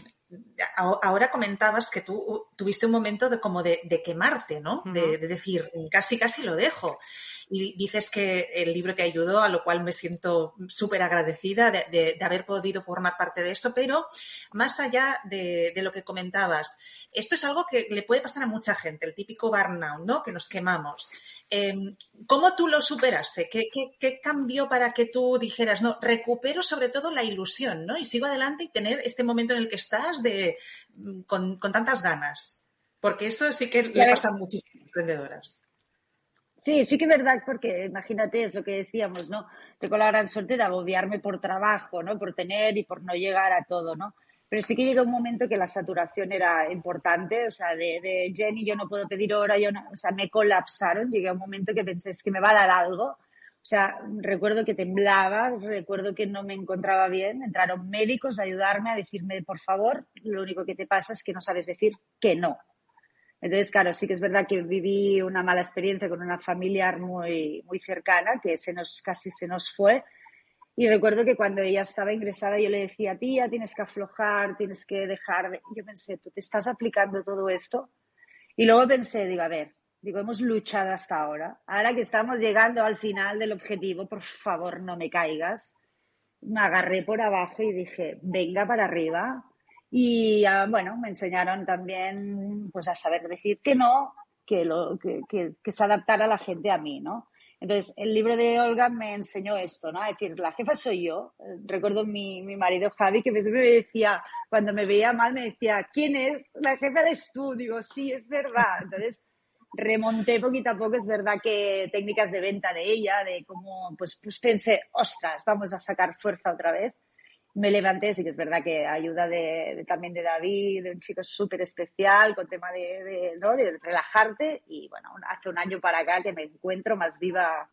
ahora comentabas que tú tuviste un momento de como de, quemarte, ¿no? de, decir, casi, casi lo dejo y dices que el libro te ayudó, a lo cual me siento súper agradecida de, haber podido formar parte de eso, pero más allá de, lo que comentabas, esto es algo que le puede pasar a mucha gente, el típico burnout, ¿no? Que nos quemamos. Em, ¿Cómo tú lo superaste? ¿Qué, cambió para que tú dijeras, no, recupero sobre todo la ilusión, ¿no? Y sigo adelante y tener este momento en el que estás de, con, tantas ganas? Porque eso sí que le pasa a muchísimas emprendedoras. Sí, sí que es verdad, porque imagínate, es lo que decíamos, ¿no? Tengo la gran suerte de agobiarme por trabajo, ¿no? Por tener y por no llegar a todo, ¿no? Pero sí que llegó un momento que la saturación era importante, o sea, de, de Jenny, yo no puedo pedir hora, yo no, o sea, me colapsaron, llegué a un momento que pensé, es que me va a dar algo. O sea, recuerdo que temblaba, recuerdo que no me encontraba bien, entraron médicos a ayudarme, a decirme, por favor, lo único que te pasa es que no sabes decir que no. Entonces, claro, sí que es verdad que viví una mala experiencia con una familiar muy, muy cercana que se nos, casi se nos fue. Y recuerdo que cuando ella estaba ingresada yo le decía, tía, tienes que aflojar, tienes que dejar. De... Yo pensé, ¿tú te estás aplicando todo esto? Y luego pensé, digo, a ver, digo, hemos luchado hasta ahora. Ahora que estamos llegando al final del objetivo, por favor, no me caigas. Me agarré por abajo y dije, venga para arriba. Y ah, bueno, me enseñaron también pues a saber decir que no, que, lo, que, que, que se adaptara la gente a mí, ¿no? Entonces, el libro de Olga me enseñó esto, ¿no? Es decir, la jefa soy yo. Recuerdo mi, mi marido Javi que siempre me decía, cuando me veía mal, me decía, ¿quién es? La jefa eres tú. Digo, sí, es verdad. Entonces, remonté poquito a poco, es verdad que técnicas de venta de ella, de cómo, pues, pues pensé, ostras, vamos a sacar fuerza otra vez me levanté, sí que es verdad que ayuda de, también de David, de un chico súper especial, con tema de, ¿no? de relajarte. Y bueno, hace un año para acá que me encuentro más viva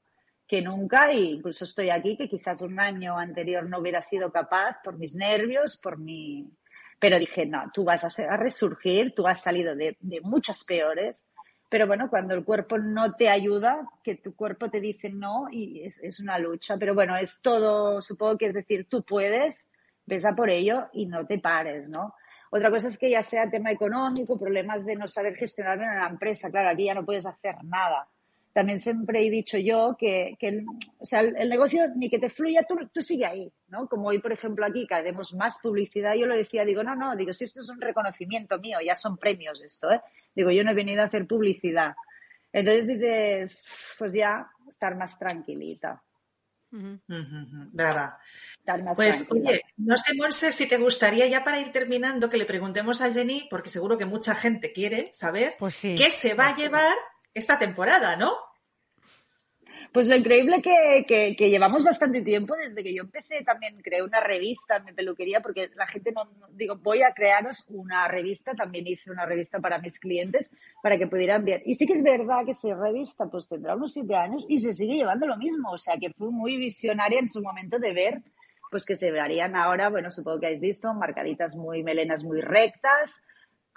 que nunca e incluso estoy aquí, que quizás un año anterior no hubiera sido capaz por mis nervios, por mi... Pero dije, no, tú vas a, resurgir, tú has salido de, de muchas peores. Pero bueno, cuando el cuerpo no te ayuda, que tu cuerpo te dice no y es, es, una lucha. Pero bueno, es todo, supongo que es decir, tú puedes, ves a por ello y no te pares, ¿no? Otra cosa es que ya sea tema económico, problemas de no saber gestionar bien una empresa. Claro, aquí ya no puedes hacer nada. También siempre he dicho yo que, que el, o sea, el, negocio ni que te fluya, tú, tú sigue ahí, ¿no? Como hoy, por ejemplo, aquí que haremos más publicidad, yo lo decía, digo, no, no, digo, si esto es un reconocimiento mío, ya son premios esto, ¿eh? Digo, yo no he venido a hacer publicidad. Entonces dices, pues ya, estar más tranquilita. Brava. Pues oye, no sé, Monse, si te gustaría ya para ir terminando que le preguntemos a Jenny, porque seguro que mucha gente quiere saber pues qué se va a llevar esta temporada, ¿no? Pues lo increíble que, que, llevamos bastante tiempo, desde que yo empecé también creé una revista en mi peluquería, porque la gente no, digo, voy a crearos una revista, también hice una revista para mis clientes, para que pudieran ver. Y sí que es verdad que esa revista pues tendrá unos siete años y se sigue llevando lo mismo, o sea que fue muy visionaria en su momento de ver pues que se verían ahora, bueno, supongo que habéis visto, marcaditas muy, melenas muy rectas,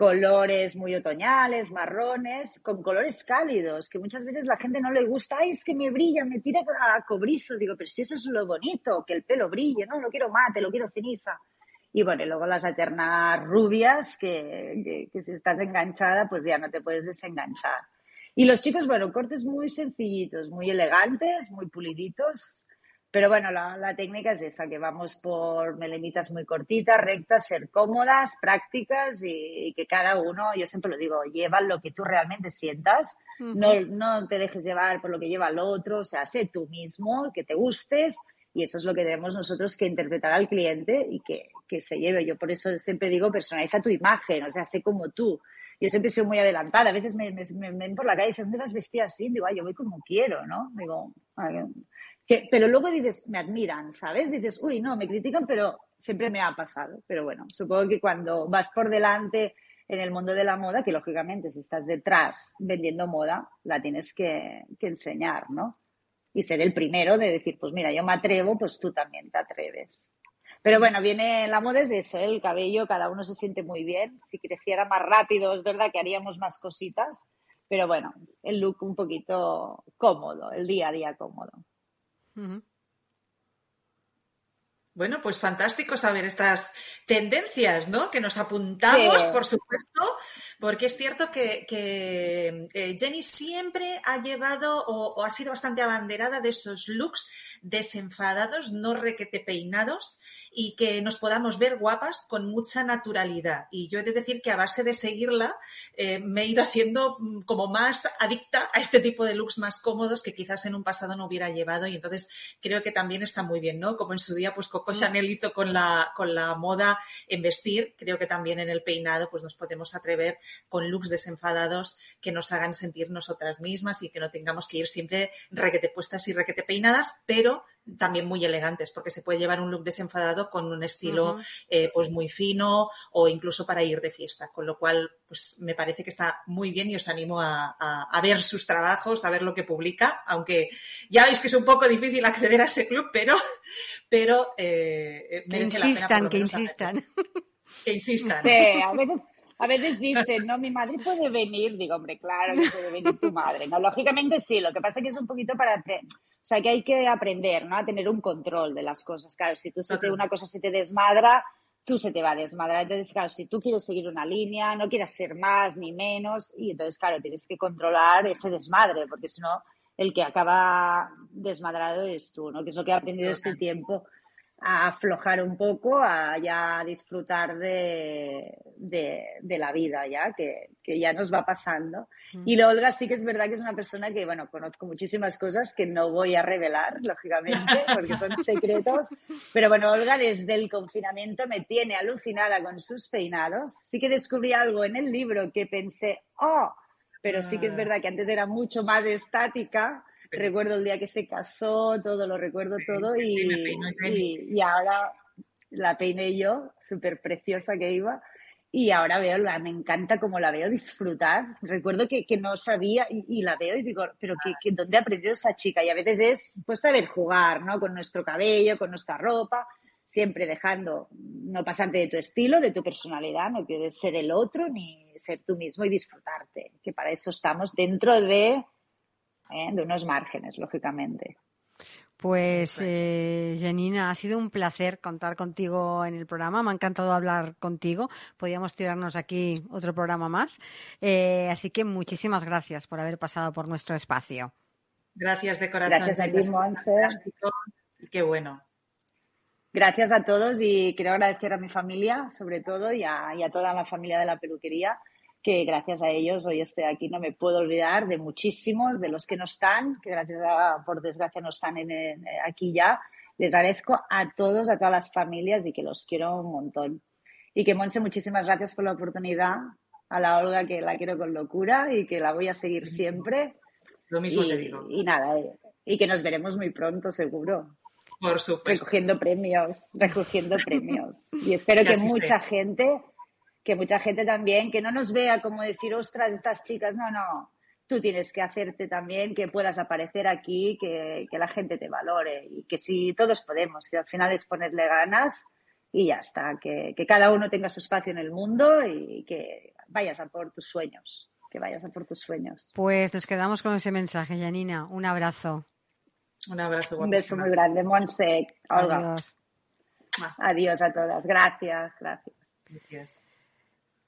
colores muy otoñales, marrones, con colores cálidos, que muchas veces la gente no le gusta, ay, es que me brilla, me tira a cobrizo, digo, pero si eso es lo bonito, que el pelo brille, no, lo quiero mate, lo quiero ceniza. Y bueno, luego las eternas rubias, que, que, si estás enganchada, pues ya no te puedes desenganchar. Y los chicos, bueno, cortes muy sencillitos, muy elegantes, muy puliditos, pero bueno, la, técnica es esa, que vamos por melenitas muy cortitas, rectas, ser cómodas, prácticas y, que cada uno, yo siempre lo digo, lleva lo que tú realmente sientas, no, no te dejes llevar por lo que lleva el otro, o sea, sé tú mismo, que te gustes y eso es lo que tenemos nosotros que interpretar al cliente y que, que se lleve. Yo por eso siempre digo, personaliza tu imagen, o sea, sé como tú. Yo siempre soy muy adelantada. A veces me, ven por la calle y dicen, ¿dónde vas vestida así? Digo, ay, yo voy como quiero, ¿no? Digo, pero luego dices, me admiran, ¿sabes? Dices, uy, no, me critican, pero siempre me ha pasado. Pero bueno, supongo que cuando vas por delante en el mundo de la moda, que lógicamente si estás detrás vendiendo moda, la tienes que, enseñar, ¿no? Y ser el primero de decir, pues mira, yo me atrevo, pues tú también te atreves. Pero bueno, viene la moda es eso, ¿eh? el cabello, cada uno se siente muy bien. Si creciera más rápido, es verdad que haríamos más cositas, pero bueno, el look un poquito cómodo, el día a día cómodo. Mm-hmm. Bueno, pues fantástico saber estas tendencias, ¿no? Que nos apuntamos, por supuesto, porque es cierto que, eh, Jenny siempre ha llevado o, ha sido bastante abanderada de esos looks desenfadados, no requete peinados y que nos podamos ver guapas con mucha naturalidad. Y yo he de decir que a base de seguirla eh, me he ido haciendo mm, como más adicta a este tipo de looks más cómodos que quizás en un pasado no hubiera llevado y entonces creo que también está muy bien, ¿no? Como en su día pues Coco. Chanel hizo con la, con la moda en vestir, creo que también en el peinado pues nos podemos atrever con looks desenfadados que nos hagan sentir nosotras mismas y que no tengamos que ir siempre requete puestas y requete peinadas, pero también muy elegantes, porque se puede llevar un look desenfadado con un estilo eh, pues muy fino o incluso para ir de fiesta, con lo cual pues me parece que está muy bien y os animo a, ver sus trabajos, a ver lo que publica, aunque ya veis que es un poco difícil acceder a ese club, pero, pero eh, que insistan, que insistan. Que insistan. a veces a veces dicen, no, mi madre puede venir. Digo, hombre, claro que puede venir tu madre. No, lógicamente sí, lo que pasa es que es un poquito para... O sea, que hay que aprender, ¿no? A tener un control de las cosas. Claro, si tú se una cosa se te desmadra, tú se te va a desmadrar. Entonces, claro, si tú quieres seguir una línea, no quieras ser más ni menos, y entonces, claro, tienes que controlar ese desmadre, porque si no, el que acaba desmadrado es tú, ¿no? Que es lo que he aprendido este tiempo a aflojar un poco, a ya disfrutar de, de, la vida, ya, que, que, ya nos va pasando. Mm. Y la Olga sí que es verdad que es una persona que, bueno, conozco muchísimas cosas que no voy a revelar, lógicamente, porque son secretos, pero bueno, Olga desde el confinamiento me tiene alucinada con sus peinados. Sí que descubrí algo en el libro que pensé, oh, pero sí que es ah. verdad que antes era mucho más estática recuerdo el día que se casó, todo lo recuerdo todo y, y, ahora la peiné yo, súper preciosa que iba. Y ahora veo, la, me encanta como la veo disfrutar. Recuerdo que, que no sabía y, la veo y digo, pero que, que, ¿dónde ha aprendido esa chica? Y a veces es pues saber jugar, ¿no? Con nuestro cabello, con nuestra ropa, siempre dejando no pasarte de tu estilo, de tu personalidad, no quieres ser el otro ni ser tú mismo y disfrutarte, que para eso estamos dentro de ¿eh? de unos márgenes, lógicamente. Pues, eh, Janina, ha sido un placer contar contigo en el programa. Me ha encantado hablar contigo. Podríamos tirarnos aquí otro programa más. Eh, así que muchísimas gracias por haber pasado por nuestro espacio. Gracias de corazón. Gracias a ti, Monse. Qué bueno. Gracias a todos y quiero agradecer a mi familia, sobre todo, y a toda la familia de la peluquería que gracias a ellos hoy estoy aquí. No me puedo olvidar de muchísimos, de los que no están, que gracias a, por desgracia no están en, aquí ya. Les agradezco a todos, a todas las familias y que los quiero un montón. Y que Monse, muchísimas gracias por la oportunidad. A la Olga, que la quiero con locura y que la voy a seguir siempre. Lo mismo te digo. Y nada, y que nos veremos muy pronto, seguro. Por supuesto. Recogiendo premios, recogiendo premios. Y espero que mucha gente que mucha gente también, que no nos vea como decir, ostras, estas chicas, no, no, tú tienes que hacerte también que puedas aparecer aquí, que, la gente te valore y que si todos podemos, y al final es ponerle ganas y ya está, que, cada uno tenga su espacio en el mundo y que vayas a por tus sueños, que vayas a por tus sueños. Pues nos quedamos con ese mensaje, Janina. Un abrazo. Un abrazo. Un beso muy grande, Monse. Adiós. Adiós a todas. Gracias, gracias. Gracias.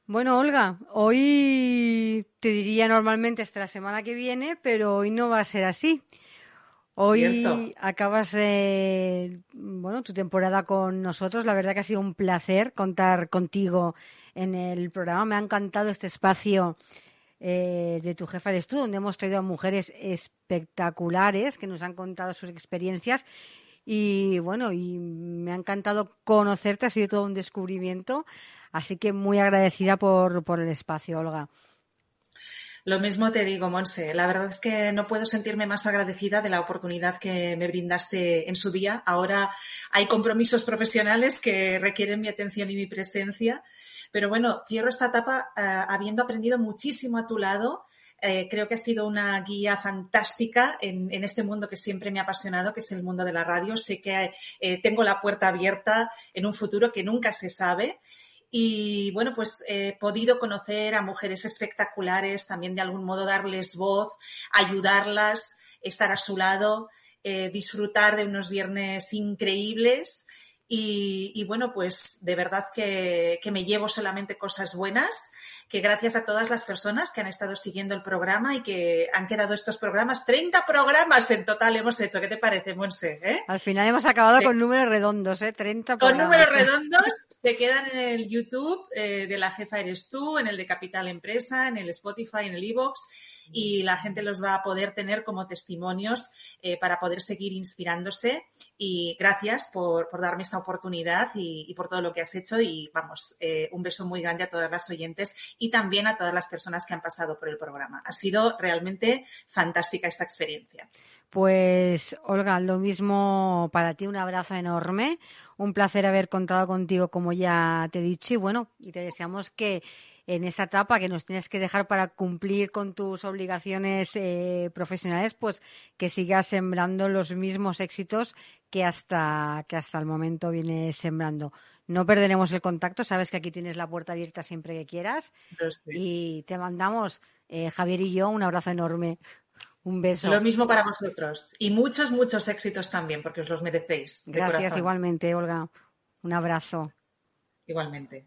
Bueno, Olga, hoy te diría normalmente hasta la semana que viene, pero hoy no va a ser así. Hoy acabas bueno, tu temporada con nosotros. La verdad que ha sido un placer contar contigo en el programa. Me ha encantado este espacio eh, de tu jefa de estudio, donde hemos traído a mujeres espectaculares que nos han contado sus experiencias. Y bueno, y me ha encantado conocerte, ha sido todo un descubrimiento. Así que muy agradecida por, por el espacio, Olga. Lo mismo te digo, Monse. La verdad es que no puedo sentirme más agradecida de la oportunidad que me brindaste en su día. Ahora hay compromisos profesionales que requieren mi atención y mi presencia. Pero bueno, cierro esta etapa eh, habiendo aprendido muchísimo a tu lado. Eh, creo que ha sido una guía fantástica en, este mundo que siempre me ha apasionado, que es el mundo de la radio. Sé que eh, tengo la puerta abierta en un futuro que nunca se sabe y bueno, pues he podido conocer a mujeres espectaculares, también de algún modo darles voz, ayudarlas, estar a su lado, eh, disfrutar de unos viernes increíbles. Y, bueno, pues de verdad que, que, me llevo solamente cosas buenas que gracias a todas las personas que han estado siguiendo el programa y que han quedado estos programas, 30 programas en total hemos hecho. ¿Qué te parece, Monse? Eh? Al final hemos acabado con números redondos, ¿eh? 30 Con números redondos se quedan en el YouTube eh, de La Jefa Eres Tú, en el de Capital Empresa, en el Spotify, en el Evox y la gente los va a poder tener como testimonios eh, para poder seguir inspirándose. Y gracias por, darme esta oportunidad y, por todo lo que has hecho. Y vamos, eh, un beso muy grande a todas las oyentes y también a todas las personas que han pasado por el programa. Ha sido realmente fantástica esta experiencia. Pues Olga, lo mismo para ti, un abrazo enorme, un placer haber contado contigo como ya te he dicho y bueno, y te deseamos que en esa etapa que nos tienes que dejar para cumplir con tus obligaciones eh, profesionales, pues que sigas sembrando los mismos éxitos que hasta, que hasta el momento vienes sembrando. No perderemos el contacto, sabes que aquí tienes la puerta abierta siempre que quieras. Y te mandamos, eh, Javier y yo, un abrazo enorme. Un beso. Lo mismo para vosotros. Y muchos, muchos éxitos también, porque os los merecéis. Gracias igualmente, Olga. Un abrazo. Igualmente.